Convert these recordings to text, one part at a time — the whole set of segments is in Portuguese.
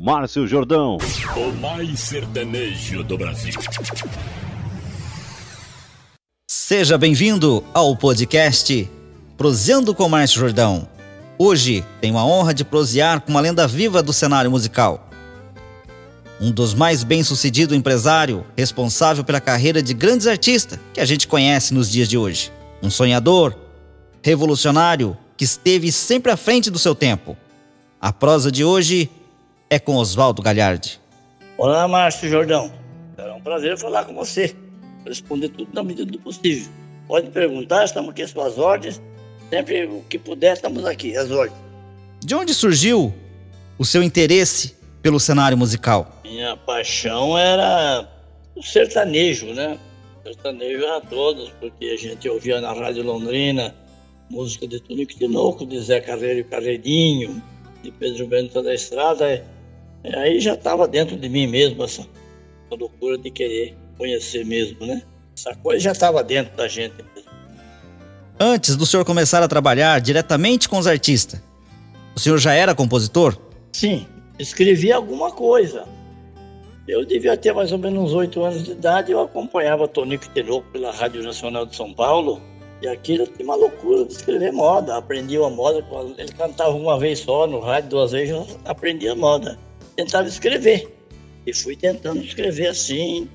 Márcio Jordão. O mais sertanejo do Brasil. Seja bem-vindo ao podcast Proseando com Márcio Jordão. Hoje tenho a honra de prosear com uma lenda viva do cenário musical. Um dos mais bem-sucedido empresário, responsável pela carreira de grandes artistas que a gente conhece nos dias de hoje. Um sonhador, revolucionário, que esteve sempre à frente do seu tempo. A prosa de hoje é com Oswaldo Galhardi. Olá, Márcio Jordão. É um prazer falar com você. Responder tudo na medida do possível. Pode perguntar, estamos aqui às suas ordens. Sempre o que puder, estamos aqui, às ordens. De onde surgiu o seu interesse pelo cenário musical? Minha paixão era o sertanejo, né? O sertanejo era todos, porque a gente ouvia na Rádio Londrina música de Tonico Tinoco, de Zé Carreiro e Carreirinho, de Pedro Bento da Estrada. Aí já estava dentro de mim mesmo essa, loucura de querer conhecer mesmo, né? Essa coisa já estava dentro da gente mesmo. Antes do senhor começar a trabalhar diretamente com os artistas, o senhor já era compositor? Sim, escrevi alguma coisa. Eu devia ter mais ou menos uns oito anos de idade, eu acompanhava Tonico Tinoco pela Rádio Nacional de São Paulo, e aquilo tinha uma loucura de escrever moda. Aprendi a moda, ele cantava uma vez só no rádio, duas vezes, eu aprendi a moda tentava escrever. E fui tentando escrever assim.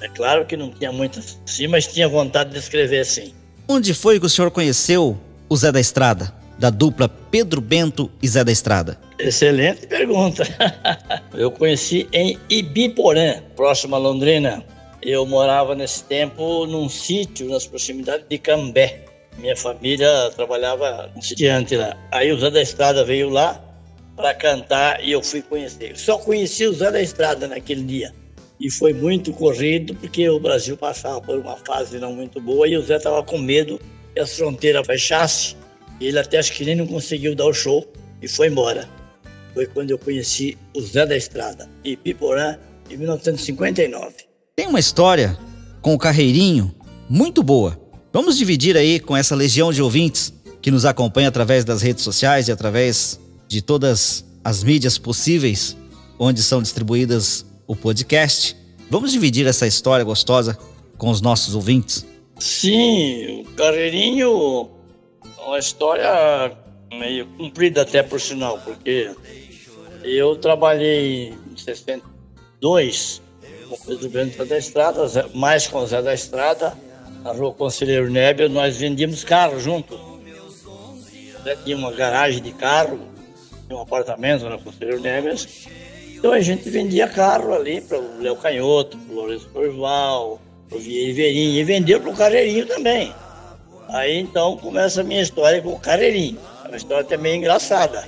É claro que não tinha muito assim, mas tinha vontade de escrever assim. Onde foi que o senhor conheceu o Zé da Estrada? Da dupla Pedro Bento e Zé da Estrada? Excelente pergunta. Eu conheci em Ibiporã, próximo a Londrina. Eu morava nesse tempo num sítio nas proximidades de Cambé. Minha família trabalhava no sitiante lá. Aí o Zé da Estrada veio lá para cantar e eu fui conhecer. Só conheci o Zé da Estrada naquele dia. E foi muito corrido porque o Brasil passava por uma fase não muito boa e o Zé estava com medo que as fronteiras fechassem. Ele até acho que nem não conseguiu dar o show e foi embora. Foi quando eu conheci o Zé da Estrada, em Piporã, em 1959. Tem uma história com o Carreirinho muito boa. Vamos dividir aí com essa legião de ouvintes que nos acompanha através das redes sociais e através de todas as mídias possíveis onde são distribuídas o podcast. Vamos dividir essa história gostosa com os nossos ouvintes? Sim, o Carreirinho é uma história meio comprida até por sinal, porque eu trabalhei em 62 com o Pedro Bento da Estrada, mais com o Zé da Estrada, na rua Conselheiro Nébia, nós vendíamos carro juntos. Tinha uma garagem de carro, um apartamento na Conselheiro Neves. Então a gente vendia carro ali para o Léo Canhoto, para o Lourenço Corval, para o Vieira Verinho, e vendeu para o Carreirinho também. Aí então começa a minha história com o Carreirinho. É uma história também engraçada.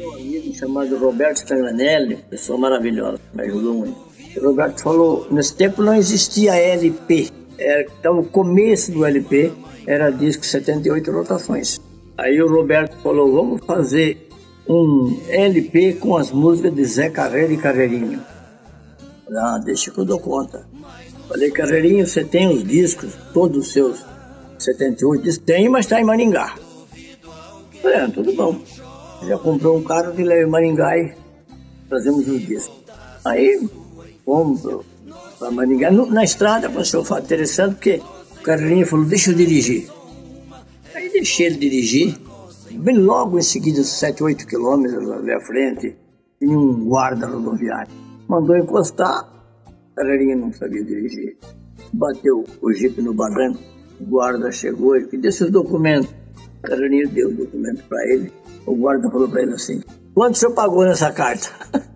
Um amigo chamado Roberto Stanganelli, pessoa maravilhosa, me ajudou muito. O Roberto falou, nesse tempo não existia LP, era, então o começo do LP era disco 78 rotações. Aí o Roberto falou, vamos fazer um LP com as músicas de Zé Carreira e Carreirinho. Ah, deixa que eu dou conta. Falei, Carreirinho, você tem os discos, todos os seus 78 discos? Tem, mas está em Maringá. Falei, ah, tudo bom. Já comprou um carro que leva em Maringá e trazemos os discos. Aí fomos para Maringá. Na estrada passou um fato interessante, porque o Carreirinho falou, deixa eu dirigir. Aí deixei ele dirigir Bem logo em seguida, 7, 8 quilômetros ali à frente, tinha um guarda rodoviário. Mandou encostar, Carreirinha não sabia dirigir. Bateu o jipe no barranco, o guarda chegou e disse os documentos. Carreirinha deu o documento para ele. O guarda falou para ele assim: Quanto o senhor pagou nessa carta?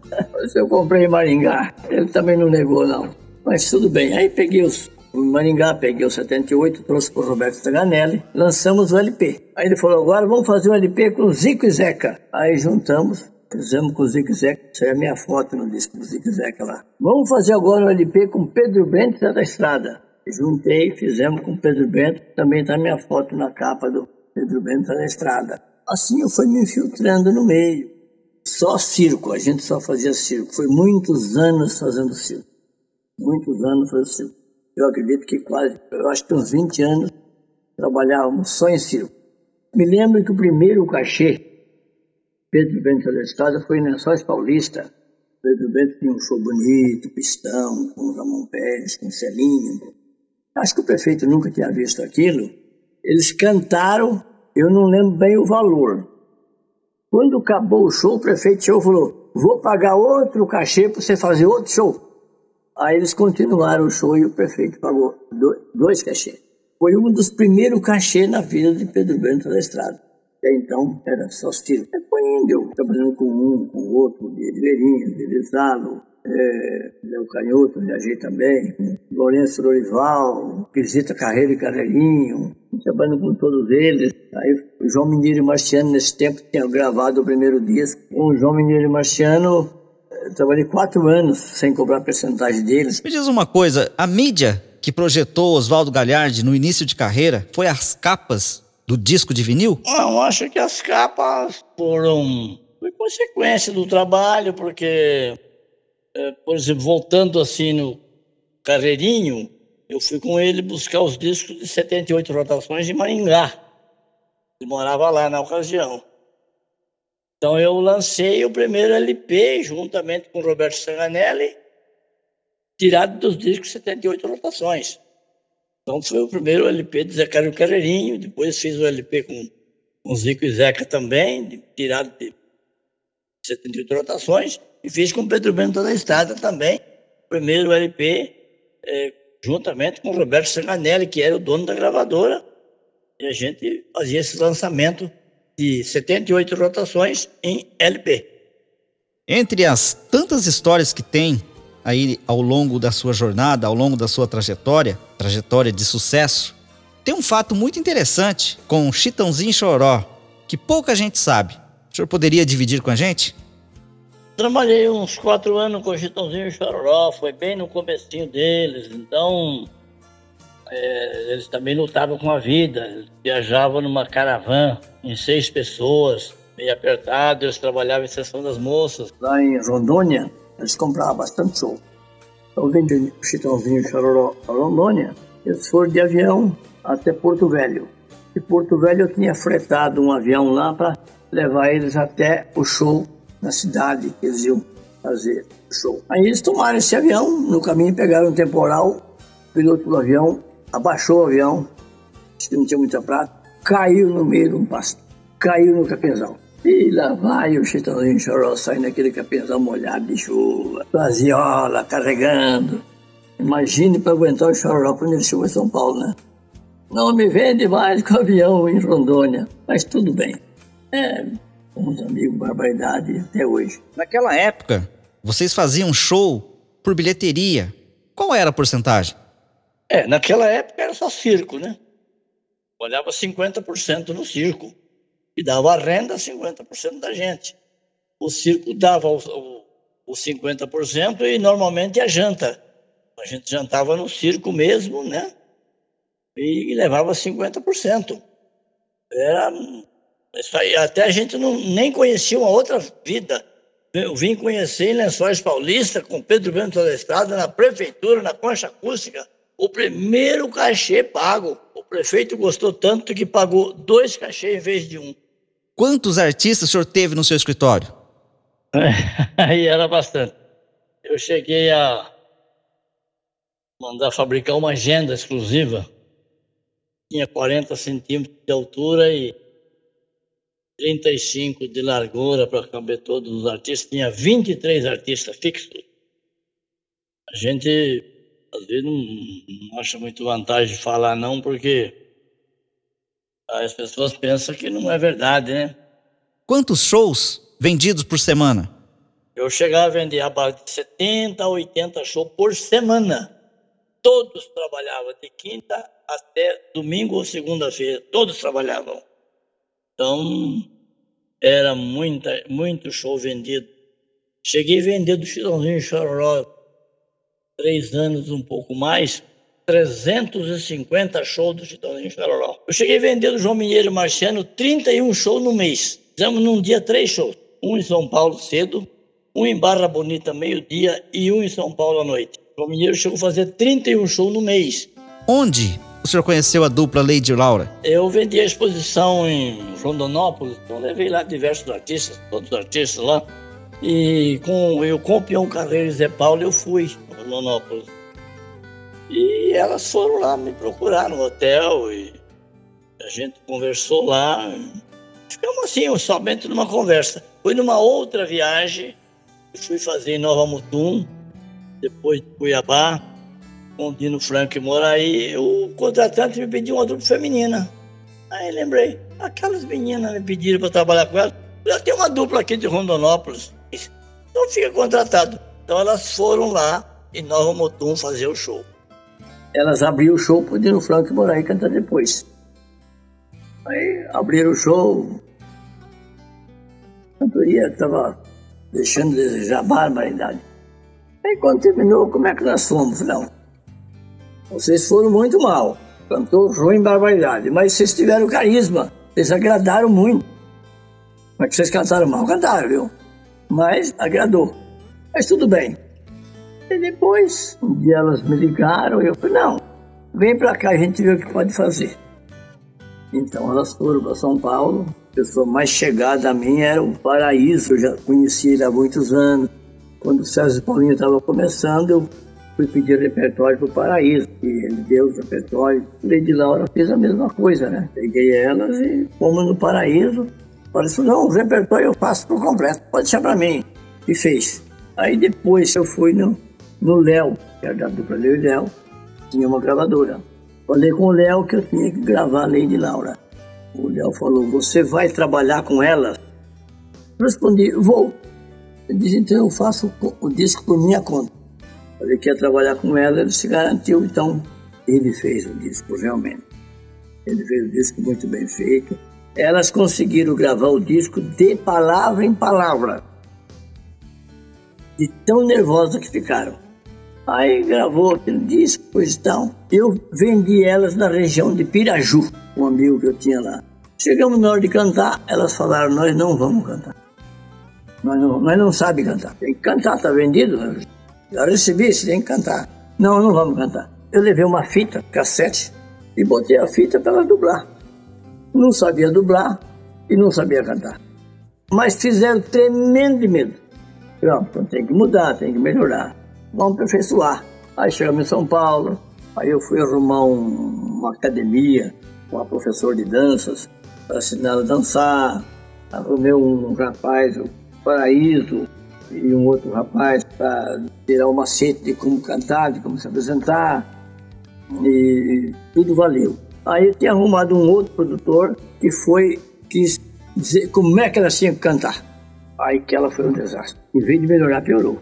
eu comprei em Maringá. Ele também não negou, não. Mas tudo bem. Aí peguei os em Maringá, peguei o 78, trouxe para o Roberto Taganelli, lançamos o LP. Aí ele falou, agora vamos fazer um LP com Zico e Zeca. Aí juntamos, fizemos com o Zico e Zeca, isso é a minha foto no disco do Zico e Zeca lá. Vamos fazer agora um LP com Pedro Bento da Estrada. Juntei, fizemos com Pedro Bento, também está minha foto na capa do Pedro Bento da Estrada. Assim eu fui me infiltrando no meio. Só circo, a gente só fazia circo. Foi muitos anos fazendo circo. Muitos anos fazendo circo eu acredito que quase, eu acho que uns 20 anos, trabalhávamos só em circo. Me lembro que o primeiro cachê Pedro Bento da foi em Lençóis Paulista. Pedro Bento tinha um show bonito, pistão, com Ramon Pérez, com Celinho. Acho que o prefeito nunca tinha visto aquilo. Eles cantaram, eu não lembro bem o valor. Quando acabou o show, o prefeito chegou e falou: Vou pagar outro cachê para você fazer outro show. Aí eles continuaram o show e o prefeito pagou dois cachês. Foi um dos primeiros cachês na vida de Pedro Bento da Estrada. Até então era só estilo. Foi indo, eu trabalhando com um, com o outro, de Ribeirinho, de Lisalo, é, Léo Canhoto, viajei também, Lourenço Lorival, Visita Carreira e Carreirinho, trabalhando com todos eles. Aí o João Mineiro Marciano, nesse tempo, tinha gravado o primeiro disco. O João Mineiro Marciano, trabalhei quatro anos sem cobrar percentagem deles. Me diz uma coisa, a mídia que projetou Oswaldo Galhardi no início de carreira foi as capas do disco de vinil? Não, acho que as capas foram foi consequência do trabalho, porque, é, por exemplo, voltando assim no Carreirinho, eu fui com ele buscar os discos de 78 rotações de Maringá. Ele morava lá na ocasião. Então eu lancei o primeiro LP juntamente com o Roberto Sanganelli, tirado dos discos 78 rotações. Então foi o primeiro LP de Zé Carlos Carreirinho, depois fiz o LP com, com Zico e Zeca também, tirado de 78 rotações, e fiz com Pedro Bento da Estrada também, o primeiro LP, é, juntamente com o Roberto Sanganelli, que era o dono da gravadora, e a gente fazia esse lançamento de 78 rotações em LP. Entre as tantas histórias que tem aí ao longo da sua jornada, ao longo da sua trajetória, trajetória de sucesso, tem um fato muito interessante com Chitãozinho e Choró, que pouca gente sabe. O senhor poderia dividir com a gente? Trabalhei uns quatro anos com Chitãozinho e Choró, foi bem no comecinho deles, então é, eles também lutavam com a vida, viajavam numa caravana em seis pessoas, meio apertado, eles trabalhavam em sessão das moças. Lá em Rondônia, eles compravam bastante show. Então, o Chitãozinho Chororó para Rondônia, eles foram de avião até Porto Velho. E Porto Velho eu tinha fretado um avião lá para levar eles até o show na cidade que eles iam fazer o show. Aí eles tomaram esse avião, no caminho pegaram um temporal, o piloto do avião abaixou o avião, que não tinha muita prata, caiu no meio de um pasto, caiu no capenzal. E lá vai o Chitãozinho Choró saindo daquele capenzal molhado de chuva, vaziola, carregando. Imagine para aguentar o Choró quando ele chegou em São Paulo, né? Não me vende mais com avião em Rondônia, mas tudo bem. É, somos amigos, barbaridade até hoje. Naquela época, vocês faziam show por bilheteria. Qual era a porcentagem? É, naquela época era só circo, né? Olhava 50% no circo e dava a renda a 50% da gente. O circo dava os, os 50% e normalmente a janta. A gente jantava no circo mesmo, né? E levava 50%. Era isso aí. Até a gente não, nem conhecia uma outra vida. Eu vim conhecer em Lençóis Paulista, com Pedro Bento da Estrada, na prefeitura, na concha acústica o primeiro cachê pago. O prefeito gostou tanto que pagou dois cachês em vez de um. Quantos artistas o senhor teve no seu escritório? Aí era bastante. Eu cheguei a mandar fabricar uma agenda exclusiva. Tinha 40 centímetros de altura e 35 de largura para caber todos os artistas. Tinha 23 artistas fixos. A gente às vezes não, não acho muito vantagem de falar não, porque as pessoas pensam que não é verdade, né? Quantos shows vendidos por semana? Eu chegava a vender base de 70 a 80 shows por semana. Todos trabalhavam de quinta até domingo ou segunda-feira. Todos trabalhavam. Então, era muita, muito show vendido. Cheguei a vender do Chilãozinho Chororó três anos, um pouco mais, 350 shows do Chitãozinho Chororó. Eu cheguei a vender do João Mineiro Marciano 31 shows no mês. Fizemos num dia três shows. Um em São Paulo cedo, um em Barra Bonita meio-dia e um em São Paulo à noite. João Mineiro chegou a fazer 31 shows no mês. Onde o senhor conheceu a dupla Lady Laura? Eu vendi a exposição em Rondonópolis, então levei lá diversos artistas, todos os artistas lá. E com, eu com o Peão Carreiro e Zé Paulo eu fui a Rondonópolis. E elas foram lá me procurar no hotel e a gente conversou lá. Ficamos assim, somente numa conversa. Fui numa outra viagem, fui fazer em Nova Mutum, depois de Cuiabá, com o Dino Franco Moraí, o contratante me pediu uma dupla feminina. Aí lembrei, aquelas meninas me pediram para trabalhar com elas. Já tem uma dupla aqui de Rondonópolis, não fica contratado. Então elas foram lá em Nova Mutum fazer o show. Elas abriram o show pro Dino Franco e Moraí cantar depois. Aí abriram o show, a cantoria estava deixando de desejar barbaridade. Aí quando terminou, como é que nós fomos? Não, vocês foram muito mal. Cantou ruim barbaridade. Mas vocês tiveram carisma. Vocês agradaram muito. Mas que vocês cantaram mal, cantaram, viu? Mas agradou. Mas tudo bem. E depois, um dia elas me ligaram e eu falei, não, vem pra cá, a gente vê o que pode fazer. Então elas foram para São Paulo. A pessoa mais chegada a mim era o Paraíso, eu já conhecia ele há muitos anos. Quando o César Paulinho estava começando, eu fui pedir repertório para o Paraíso, e ele deu o repertório. Lady Laura fez a mesma coisa, né? Peguei elas e fomos no Paraíso. Falei não, o repertório eu faço por completo, pode deixar para mim. E fez. Aí depois eu fui no, no Léo, que era da dupla Léo e Léo, tinha uma gravadora. Falei com o Léo que eu tinha que gravar a Lady Laura. O Léo falou, você vai trabalhar com ela? Respondi, vou. Ele disse, então eu faço o disco por minha conta. Ele quer trabalhar com ela, ele se garantiu, então ele fez o disco realmente. Ele fez o disco muito bem feito. Elas conseguiram gravar o disco de palavra em palavra. De tão nervosas que ficaram. Aí gravou aquele disco, pois então. Eu vendi elas na região de Piraju, um amigo que eu tinha lá. Chegamos na hora de cantar, elas falaram, nós não vamos cantar. Nós não, nós não sabemos cantar. Tem que cantar, tá vendido. Já recebi, você tem que cantar. Não, não vamos cantar. Eu levei uma fita, cassete, e botei a fita para ela dublar. Não sabia dublar e não sabia cantar. Mas fizeram tremendo medo. Não, tem que mudar, tem que melhorar. Vamos aperfeiçoar. Aí chegamos em São Paulo, aí eu fui arrumar um, uma academia com uma professora de danças para ensinar ela a dançar. Arrumei um, rapaz, o Paraíso, e um outro rapaz para tirar o macete de como cantar, de como se apresentar, e tudo valeu. Aí eu tinha arrumado um outro produtor que foi, quis dizer como é que ela tinha que cantar. Aí que ela foi um desastre. Em vez de melhorar, piorou.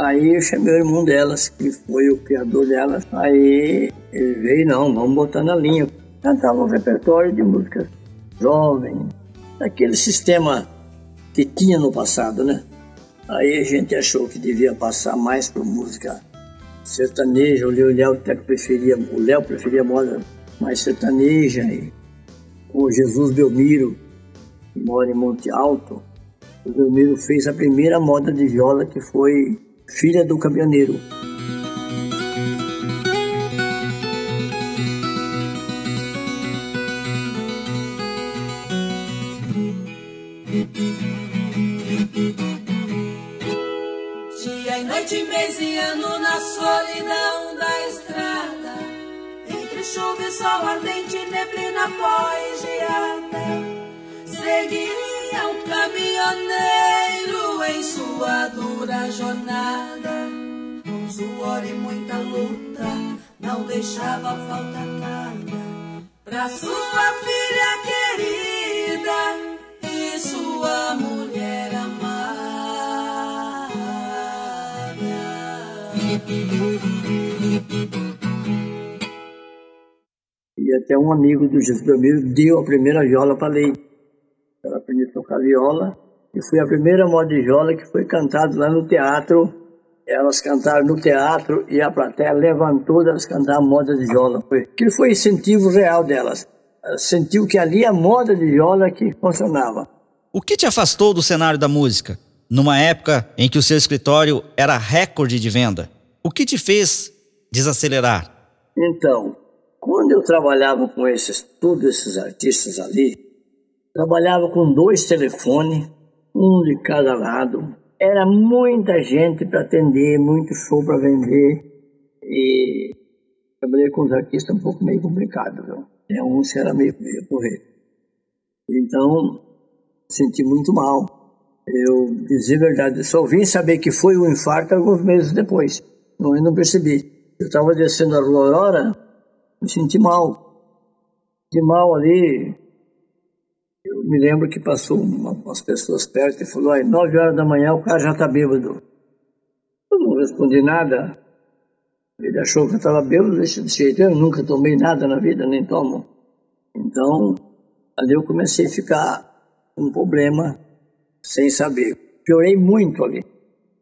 Aí eu chamei o irmão delas, que foi o criador delas. Aí ele veio, não, vamos botar na linha. Cantava um repertório de músicas jovem, daquele sistema que tinha no passado, né? Aí a gente achou que devia passar mais por música sertaneja. O Léo até preferia, o Léo preferia moda mais sertaneja. E o Jesus Belmiro, que mora em Monte Alto, o Belmiro fez a primeira moda de viola que foi Filha do Caminhoneiro. noite, mês e ano na solidão da estrada. Entre chuva e sol ardente, neblina pós-geada. Seguiria um caminhoneiro em sua dura jornada. Com suor e muita luta, não deixava faltar nada. Pra sua filha querida e sua mulher E até um amigo do Jesus Belmiro deu a primeira viola para Lei. Ela aprendeu a tocar viola e foi a primeira moda de viola que foi cantada lá no teatro. Elas cantaram no teatro e a plateia levantou delas cantar moda de viola. Aquilo foi incentivo real delas. Ela sentiu que ali a moda de viola que funcionava. O que te afastou do cenário da música? Numa época em que o seu escritório era recorde de venda. O que te fez desacelerar? Então, quando eu trabalhava com esses, todos esses artistas ali, trabalhava com dois telefones, um de cada lado. Era muita gente para atender, muito show para vender. E trabalhei com os artistas um pouco meio complicado, viu? É um que era meio, meio correr. Então, senti muito mal. Eu, dizer a verdade, só vim saber que foi um infarto alguns meses depois. Não, eu não percebi. Eu estava descendo a rua Aurora, me senti mal. De mal ali. Eu me lembro que passou uma, umas pessoas perto e falou: às nove horas da manhã o cara já está bêbado. Eu não respondi nada. Ele achou que eu estava bêbado desse jeito. Eu nunca tomei nada na vida, nem tomo. Então, ali eu comecei a ficar com um problema sem saber. Piorei muito ali.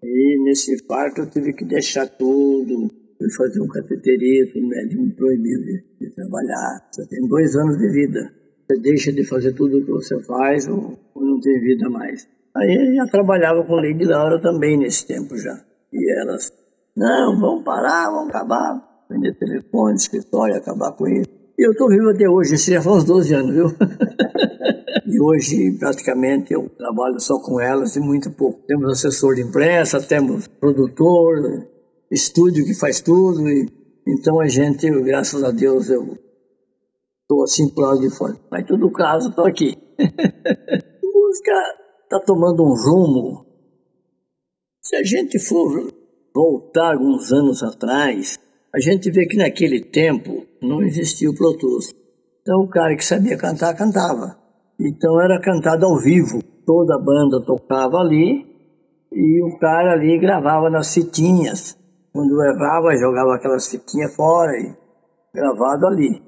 E nesse parto eu tive que deixar tudo, fui fazer um cateterismo, o médico me proibiu de, de, trabalhar. Você tem dois anos de vida. Você deixa de fazer tudo o que você faz ou, não tem vida mais. Aí eu já trabalhava com Lady Laura também nesse tempo já. E elas, não, vamos parar, vamos acabar. Vender telefone, escritório, acabar com isso. E eu estou vivo até hoje, isso já faz uns 12 anos, viu? e hoje, praticamente, eu trabalho só com elas e muito pouco. Temos assessor de imprensa, temos produtor, estúdio que faz tudo. E, então a gente, graças a Deus, eu estou assim pro lado de fora. Mas todo caso, estou aqui. a música está tomando um rumo. Se a gente for voltar alguns anos atrás, a gente vê que naquele tempo não existia o Pro Tools. Então o cara que sabia cantar, cantava. Então era cantado ao vivo. Toda a banda tocava ali e o cara ali gravava nas fitinhas. Quando errava, jogava aquelas fitinhas fora e gravado ali.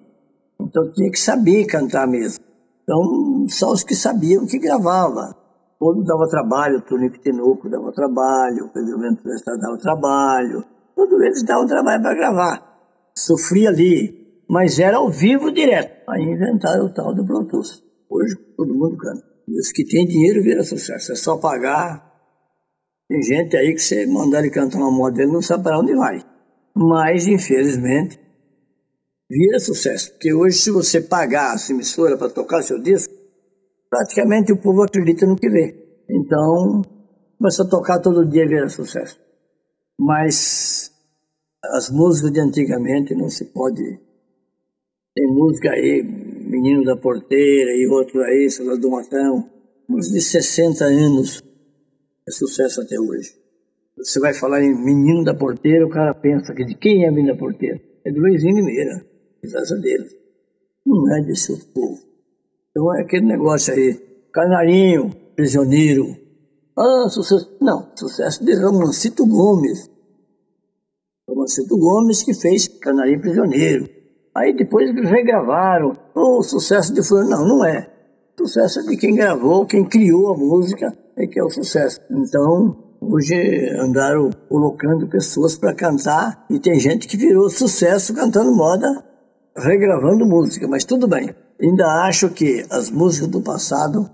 Então tinha que saber cantar mesmo. Então, só os que sabiam que gravava. Todo dava trabalho, o Tony Pitenuco dava trabalho, o Pedro Ventura dava trabalho. Todos eles davam trabalho para gravar. Sofria ali, mas era ao vivo direto. Aí inventaram o tal do Bluetooth. Hoje todo mundo canta. E os que têm dinheiro viram sucesso. É só pagar tem gente aí que você mandar ele cantar uma moda dele não sabe para onde vai. Mas, infelizmente, vira sucesso. Porque hoje, se você pagar a emissora para tocar seu disco, praticamente o povo acredita no que vê. Então, começa a tocar todo dia vira sucesso. Mas as músicas de antigamente não se pode. Tem música aí, Menino da Porteira e outro aí, Soldado do Matão, música de 60 anos é sucesso até hoje. Você vai falar em Menino da Porteira, o cara pensa que de quem é Menino da Porteira? É do Luizinho Limeira, dele. Não é desse outro povo. Então é aquele negócio aí, Canarinho, Prisioneiro. Ah, sucesso. Não, sucesso de Romancito Gomes. Romancito Gomes que fez Canarinho Prisioneiro. Aí depois regravaram. O oh, sucesso de fulano. Não, não é. Sucesso é de quem gravou, quem criou a música é que é o sucesso. Então, hoje andaram colocando pessoas para cantar e tem gente que virou sucesso cantando moda, regravando música, mas tudo bem. Ainda acho que as músicas do passado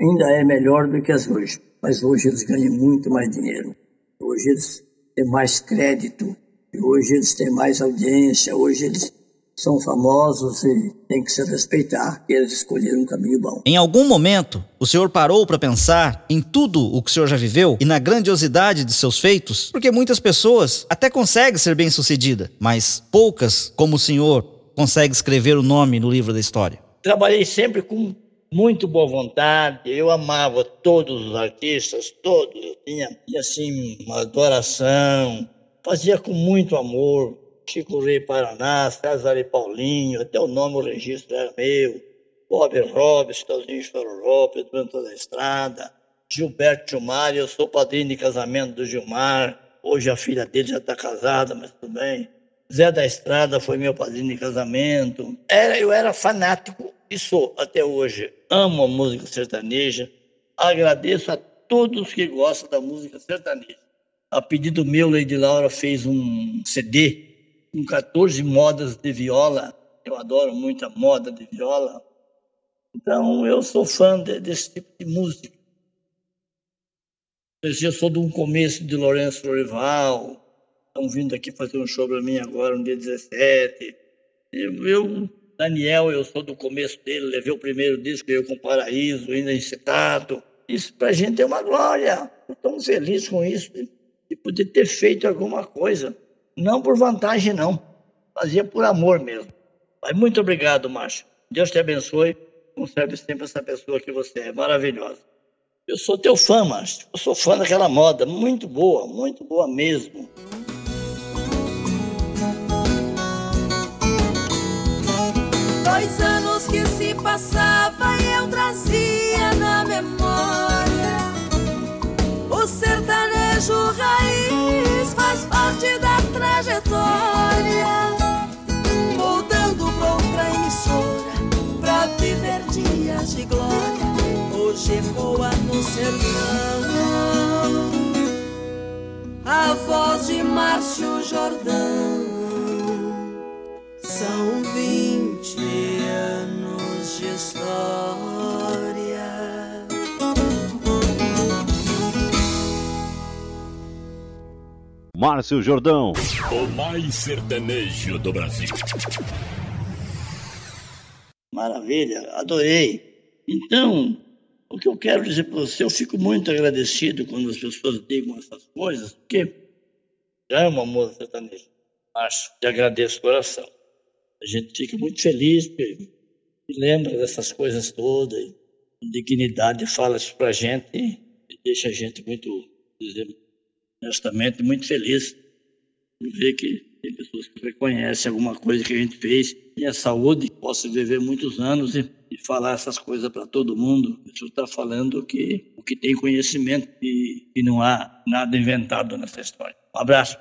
ainda é melhor do que as hoje, mas hoje eles ganham muito mais dinheiro. Hoje eles têm mais crédito, hoje eles têm mais audiência, hoje eles são famosos e tem que se respeitar que eles escolheram um caminho bom. Em algum momento, o senhor parou para pensar em tudo o que o senhor já viveu e na grandiosidade de seus feitos? Porque muitas pessoas até conseguem ser bem-sucedida, mas poucas, como o senhor, conseguem escrever o nome no livro da história. Trabalhei sempre com muito boa vontade, eu amava todos os artistas, todos, eu tinha, assim uma adoração, fazia com muito amor, Chico Rei Paraná, César e Paulinho, até o nome, o registro era meu, Bob Robes, Chitãozinho Chororó, Pedro Antônio da Estrada, Gilberto Gilmar, eu sou padrinho de casamento do Gilmar, hoje a filha dele já está casada, mas tudo bem. Zé da Estrada foi meu padrinho de casamento. Era, eu era fanático e sou até hoje. Amo a música sertaneja. Agradeço a todos que gostam da música sertaneja. A pedido meu, Lady Laura fez um CD com 14 modas de viola. Eu adoro muito a moda de viola. Então, eu sou fã de, desse tipo de música. Eu sou de um começo de Lourenço Lorival. Estão vindo aqui fazer um show para mim agora, no dia 17. Eu, Daniel, eu sou do começo dele, levei o primeiro disco, eu com Paraíso, ainda incitado. Isso pra gente é uma glória. Estamos felizes com isso, de poder ter feito alguma coisa. Não por vantagem, não. Fazia por amor mesmo. Mas muito obrigado, Márcio. Deus te abençoe. Conserve sempre essa pessoa que você é. Maravilhosa. Eu sou teu fã, Márcio. Eu sou fã daquela moda. Muito boa, muito boa mesmo. Dois anos que se passava e eu trazia na memória o sertanejo raiz faz parte da trajetória, mudando pra outra emissora pra viver dias de glória. Hoje ecoa no sertão a voz de Márcio Jordão. Márcio Jordão. O mais sertanejo do Brasil. Maravilha, adorei. Então, o que eu quero dizer para você, eu fico muito agradecido quando as pessoas digam essas coisas, porque já é uma moça sertaneja. Acho, e agradeço o coração. A gente fica muito feliz porque lembra dessas coisas todas, e dignidade fala isso para a gente e deixa a gente muito, dizer, honestamente, muito feliz por ver que tem pessoas que reconhecem alguma coisa que a gente fez e a saúde, posso viver muitos anos e, e falar essas coisas para todo mundo. Isso está falando que o que tem conhecimento e, e não há nada inventado nessa história. Um abraço.